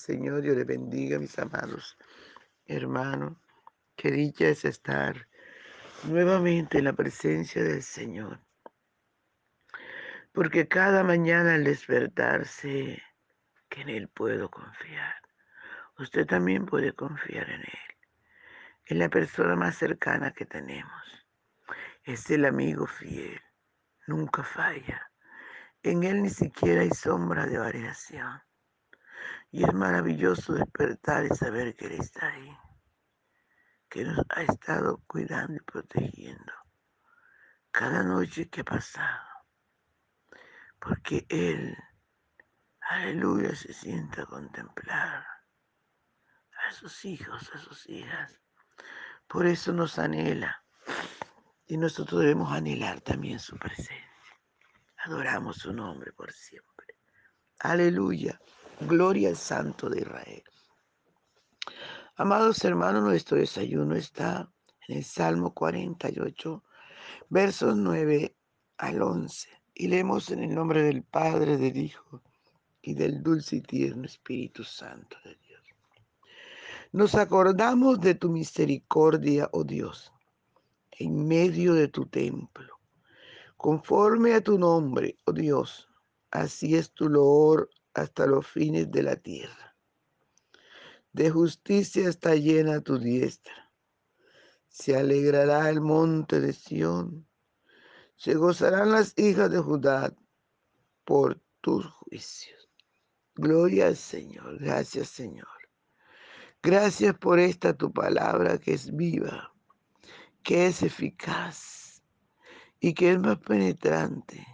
Señor, Dios le bendiga, mis amados hermanos. Qué dicha es estar nuevamente en la presencia del Señor. Porque cada mañana al despertarse, que en Él puedo confiar. Usted también puede confiar en Él. Es la persona más cercana que tenemos. Es el amigo fiel. Nunca falla. En Él ni siquiera hay sombra de variación. Y es maravilloso despertar y saber que Él está ahí, que nos ha estado cuidando y protegiendo cada noche que ha pasado, porque Él, aleluya, se sienta a contemplar a sus hijos, a sus hijas. Por eso nos anhela y nosotros debemos anhelar también su presencia. Adoramos su nombre por siempre. Aleluya. Gloria al Santo de Israel. Amados hermanos, nuestro desayuno está en el Salmo 48, versos 9 al 11. Y leemos en el nombre del Padre, del Hijo y del dulce y tierno Espíritu Santo de Dios. Nos acordamos de tu misericordia, oh Dios, en medio de tu templo. Conforme a tu nombre, oh Dios, así es tu loor hasta los fines de la tierra. De justicia está llena tu diestra. Se alegrará el monte de Sión. Se gozarán las hijas de Judá por tus juicios. Gloria al Señor. Gracias, Señor. Gracias por esta tu palabra que es viva, que es eficaz y que es más penetrante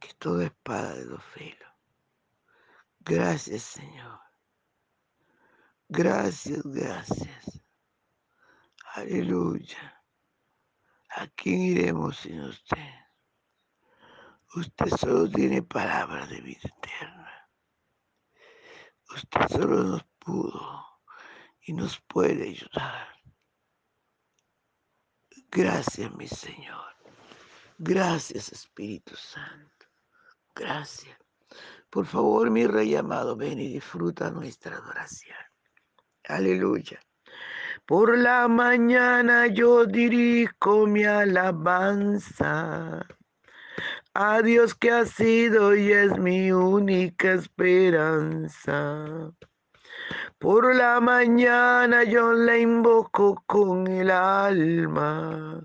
que toda espada de dos filos Gracias, Señor. Gracias, gracias. Aleluya. ¿A quién iremos sin usted? Usted solo tiene palabra de vida eterna. Usted solo nos pudo y nos puede ayudar. Gracias, mi Señor. Gracias, Espíritu Santo. Gracias. Por favor, mi rey amado, ven y disfruta nuestra adoración. Aleluya. Por la mañana yo dirijo mi alabanza a Dios que ha sido y es mi única esperanza. Por la mañana yo le invoco con el alma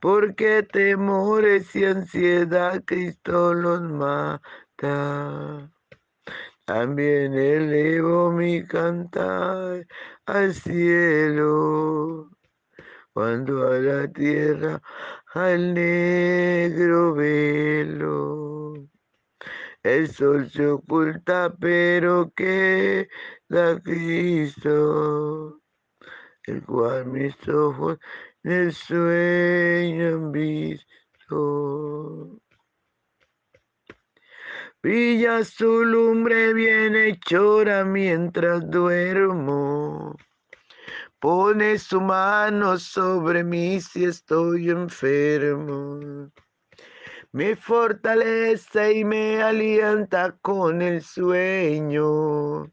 porque temores y ansiedad Cristo los mata. También elevo mi cantar al cielo, cuando a la tierra al negro velo. El sol se oculta, pero queda Cristo, el cual mis ojos el sueño visto. Brilla su lumbre bien hechora mientras duermo. Pone su mano sobre mí si estoy enfermo. Me fortalece y me alienta con el sueño.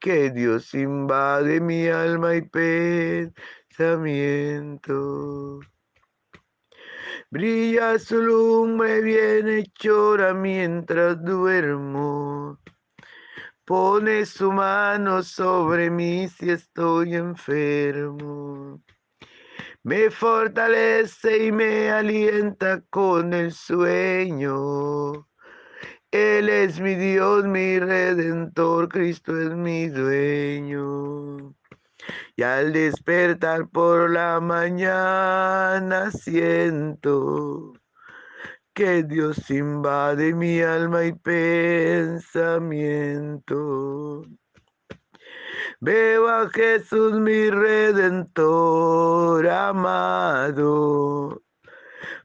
que Dios invade mi alma y pensamiento. Brilla su lumbre bien hechora mientras duermo. Pone su mano sobre mí si estoy enfermo. Me fortalece y me alienta con el sueño. Él es mi Dios, mi redentor, Cristo es mi dueño. Y al despertar por la mañana siento que Dios invade mi alma y pensamiento. Veo a Jesús mi redentor amado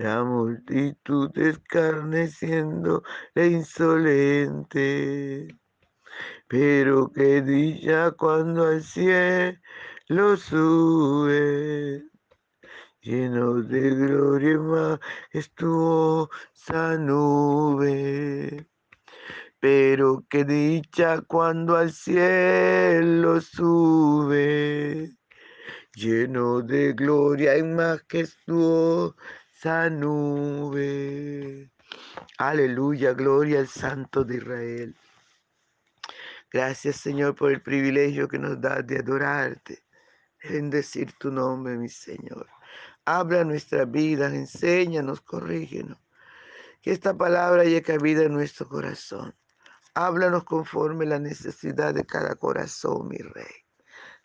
la multitud escarneciendo e insolente. Pero qué dicha cuando al cielo sube, lleno de gloria y majestuosa nube. Pero qué dicha cuando al cielo sube, lleno de gloria y majestuosa nube. Aleluya, gloria al Santo de Israel. Gracias Señor por el privilegio que nos das de adorarte, de bendecir tu nombre, mi Señor. Habla nuestra vida, enséñanos, corrígenos. Que esta palabra llegue cabida en nuestro corazón. Háblanos conforme la necesidad de cada corazón, mi Rey.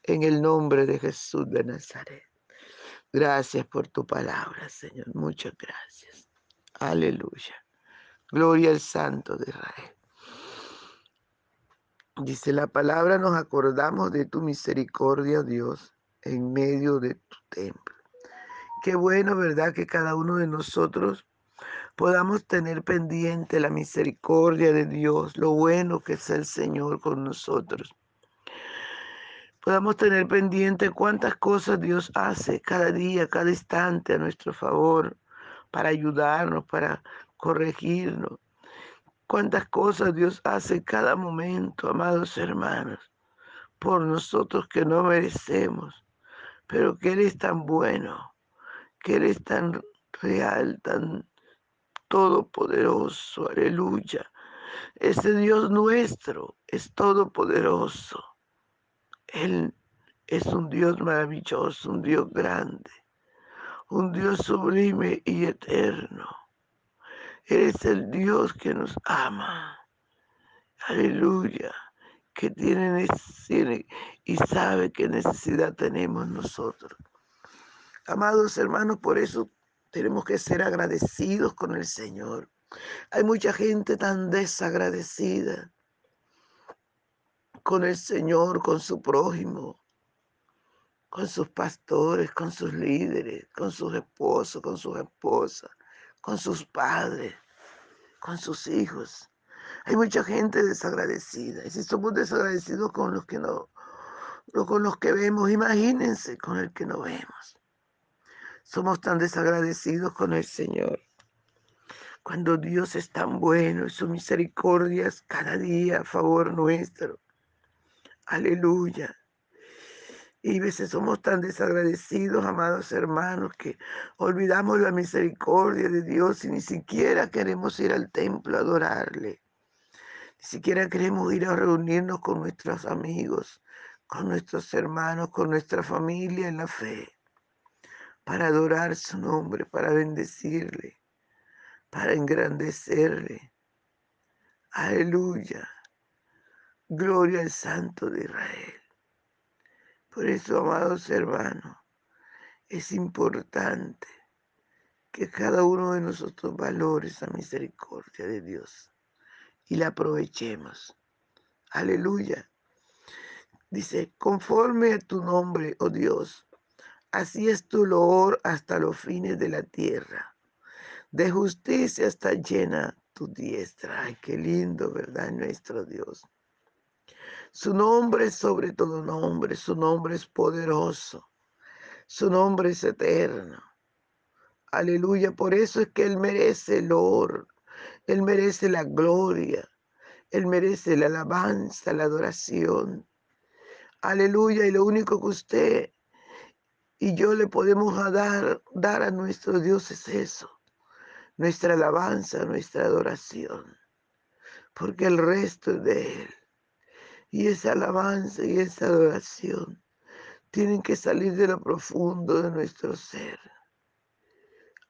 En el nombre de Jesús de Nazaret. Gracias por tu palabra, Señor. Muchas gracias. Aleluya. Gloria al Santo de Israel. Dice la palabra, nos acordamos de tu misericordia, Dios, en medio de tu templo. Qué bueno, ¿verdad? Que cada uno de nosotros podamos tener pendiente la misericordia de Dios, lo bueno que es el Señor con nosotros podamos tener pendiente cuántas cosas Dios hace cada día, cada instante a nuestro favor, para ayudarnos, para corregirnos. Cuántas cosas Dios hace cada momento, amados hermanos, por nosotros que no merecemos, pero que Él es tan bueno, que Él es tan real, tan todopoderoso, aleluya. Ese Dios nuestro es todopoderoso él es un Dios maravilloso, un Dios grande, un Dios sublime y eterno. Eres el Dios que nos ama. Aleluya. Que tiene y sabe qué necesidad tenemos nosotros. Amados hermanos, por eso tenemos que ser agradecidos con el Señor. Hay mucha gente tan desagradecida con el Señor, con su prójimo, con sus pastores, con sus líderes, con sus esposos, con sus esposas, con sus padres, con sus hijos. Hay mucha gente desagradecida. Y si somos desagradecidos con los que no, con los que vemos, imagínense con el que no vemos. Somos tan desagradecidos con el Señor. Cuando Dios es tan bueno y su misericordia es cada día a favor nuestro. Aleluya. Y a veces somos tan desagradecidos, amados hermanos, que olvidamos la misericordia de Dios y ni siquiera queremos ir al templo a adorarle. Ni siquiera queremos ir a reunirnos con nuestros amigos, con nuestros hermanos, con nuestra familia en la fe, para adorar su nombre, para bendecirle, para engrandecerle. Aleluya. Gloria al Santo de Israel. Por eso, amados hermanos, es importante que cada uno de nosotros valore esa misericordia de Dios y la aprovechemos. Aleluya. Dice, conforme a tu nombre, oh Dios, así es tu loor hasta los fines de la tierra. De justicia está llena tu diestra. Ay, qué lindo, ¿verdad? Nuestro Dios. Su nombre es sobre todo nombre, su nombre es poderoso, su nombre es eterno. Aleluya, por eso es que Él merece el oro, Él merece la gloria, Él merece la alabanza, la adoración. Aleluya, y lo único que usted y yo le podemos dar, dar a nuestro Dios es eso, nuestra alabanza, nuestra adoración, porque el resto es de Él. Y esa alabanza y esa adoración tienen que salir de lo profundo de nuestro ser.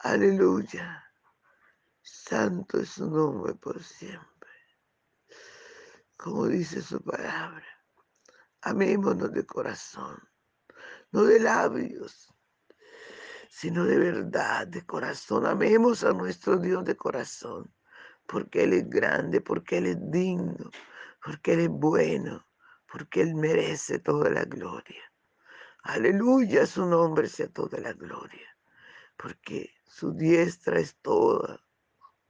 Aleluya. Santo es su nombre por siempre. Como dice su palabra. Amémonos de corazón, no de labios, sino de verdad, de corazón. Amemos a nuestro Dios de corazón, porque Él es grande, porque Él es digno, porque Él es bueno, porque Él merece toda la gloria. Aleluya, su nombre sea toda la gloria, porque su diestra es toda,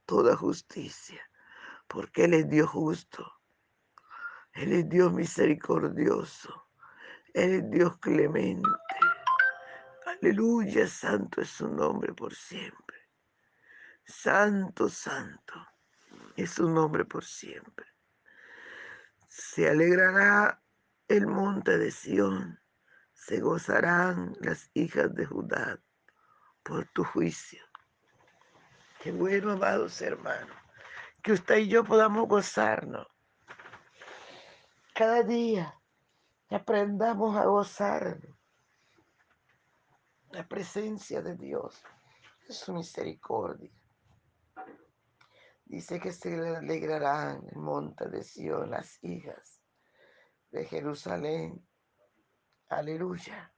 toda justicia, porque Él es Dios justo, Él es Dios misericordioso, Él es Dios clemente. Aleluya, santo es su nombre por siempre. Santo, santo es su nombre por siempre. Se alegrará el monte de Sión, se gozarán las hijas de Judá por tu juicio. Qué bueno, amados hermanos, que usted y yo podamos gozarnos cada día. Aprendamos a gozarnos la presencia de Dios, su misericordia. Dice que se alegrarán el monte de Sion las hijas de Jerusalén. Aleluya.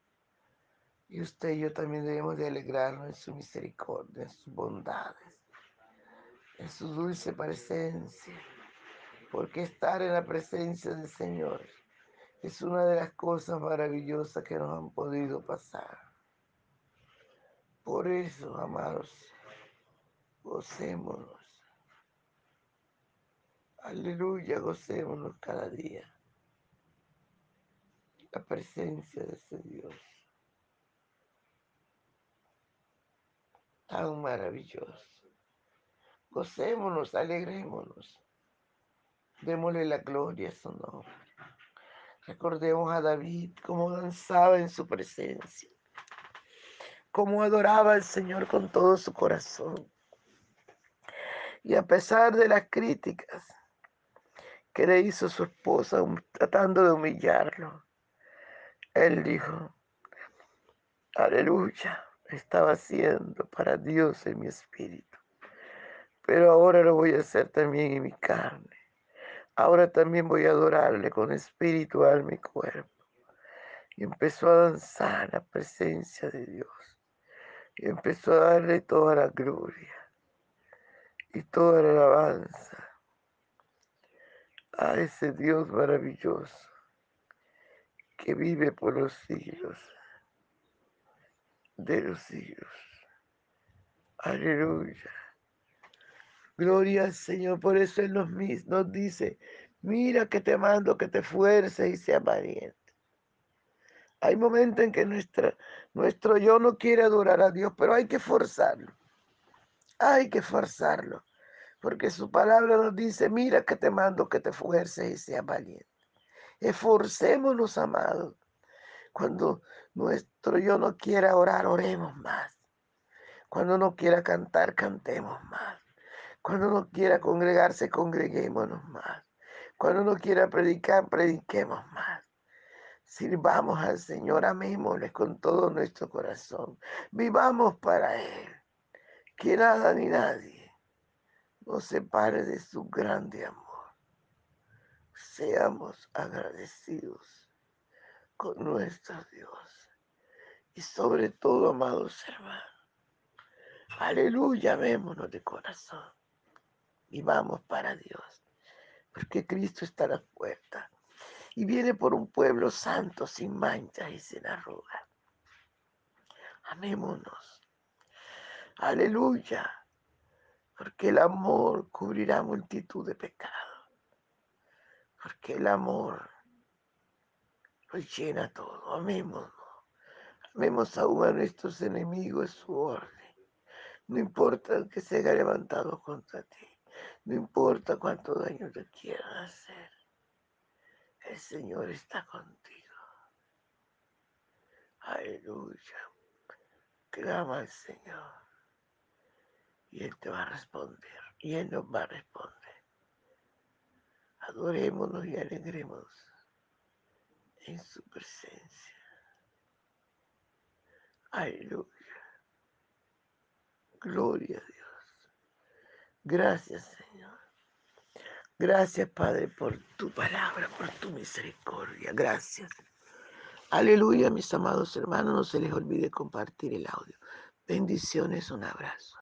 Y usted y yo también debemos de alegrarnos en su misericordia, en sus bondades, en su dulce presencia. Porque estar en la presencia del Señor es una de las cosas maravillosas que nos han podido pasar. Por eso, amados, gocémonos Aleluya, gocémonos cada día. La presencia de ese Dios. Tan maravilloso. Gocémonos, alegrémonos. Démosle la gloria a su nombre. Recordemos a David cómo danzaba en su presencia, cómo adoraba al Señor con todo su corazón. Y a pesar de las críticas, que le hizo su esposa tratando de humillarlo. Él dijo, aleluya, estaba haciendo para Dios en mi espíritu, pero ahora lo voy a hacer también en mi carne. Ahora también voy a adorarle con espíritu, alma y cuerpo. Y empezó a danzar la presencia de Dios. Y empezó a darle toda la gloria y toda la alabanza a ese Dios maravilloso que vive por los siglos de los siglos. Aleluya. Gloria al Señor. Por eso Él nos, nos dice, mira que te mando que te fuerces y sea valiente. Hay momentos en que nuestro yo no quiere adorar a Dios, pero hay que forzarlo. Hay que forzarlo porque su palabra nos dice, mira que te mando que te fuerces y seas valiente. Esforcémonos, amados. Cuando nuestro yo no quiera orar, oremos más. Cuando no quiera cantar, cantemos más. Cuando no quiera congregarse, congreguémonos más. Cuando no quiera predicar, prediquemos más. Sirvamos al Señor, amémosle con todo nuestro corazón. Vivamos para Él. Que nada ni nadie nos separe de su grande amor. Seamos agradecidos con nuestro Dios. Y sobre todo, amados hermanos, aleluya, vémonos de corazón. Y vamos para Dios. porque Cristo está a la puerta y viene por un pueblo santo, sin mancha y sin arruga. Amémonos. Aleluya. Porque el amor cubrirá multitud de pecados. Porque el amor lo llena todo. Amémonos. Amemos aún a nuestros enemigos su orden. No importa que se haya levantado contra ti. No importa cuánto daño te quieran hacer. El Señor está contigo. Aleluya. Clama al Señor. Y Él te va a responder. Y Él nos va a responder. Adorémonos y alegremos en su presencia. Aleluya. Gloria a Dios. Gracias, Señor. Gracias, Padre, por tu palabra, por tu misericordia. Gracias. Aleluya, mis amados hermanos. No se les olvide compartir el audio. Bendiciones, un abrazo.